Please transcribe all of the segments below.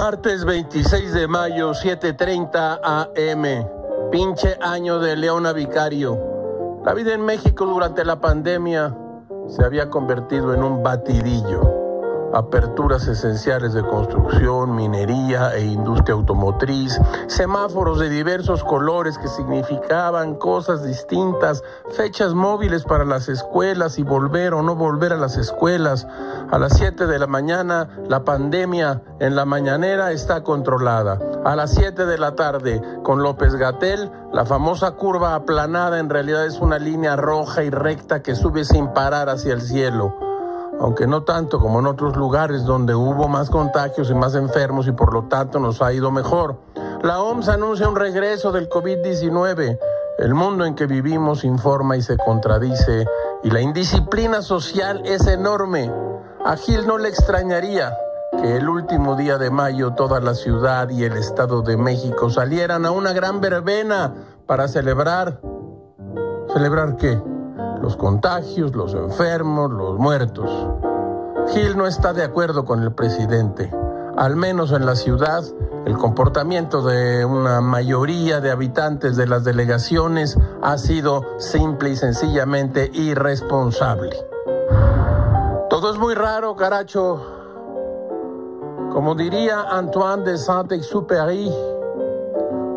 Martes 26 de mayo, 7:30 AM. Pinche año de Leona Vicario. La vida en México durante la pandemia se había convertido en un batidillo aperturas esenciales de construcción, minería e industria automotriz, semáforos de diversos colores que significaban cosas distintas, fechas móviles para las escuelas y volver o no volver a las escuelas. A las 7 de la mañana, la pandemia en la mañanera está controlada. A las 7 de la tarde, con López Gatel, la famosa curva aplanada en realidad es una línea roja y recta que sube sin parar hacia el cielo aunque no tanto como en otros lugares donde hubo más contagios y más enfermos y por lo tanto nos ha ido mejor. La OMS anuncia un regreso del COVID-19. El mundo en que vivimos informa y se contradice y la indisciplina social es enorme. A Gil no le extrañaría que el último día de mayo toda la ciudad y el Estado de México salieran a una gran verbena para celebrar. ¿Celebrar qué? Los contagios, los enfermos, los muertos. Gil no está de acuerdo con el presidente. Al menos en la ciudad, el comportamiento de una mayoría de habitantes de las delegaciones ha sido simple y sencillamente irresponsable. Todo es muy raro, caracho. Como diría Antoine de Saint-Exupéry,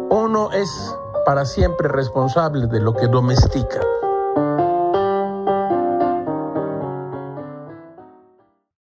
uno es para siempre responsable de lo que domestica.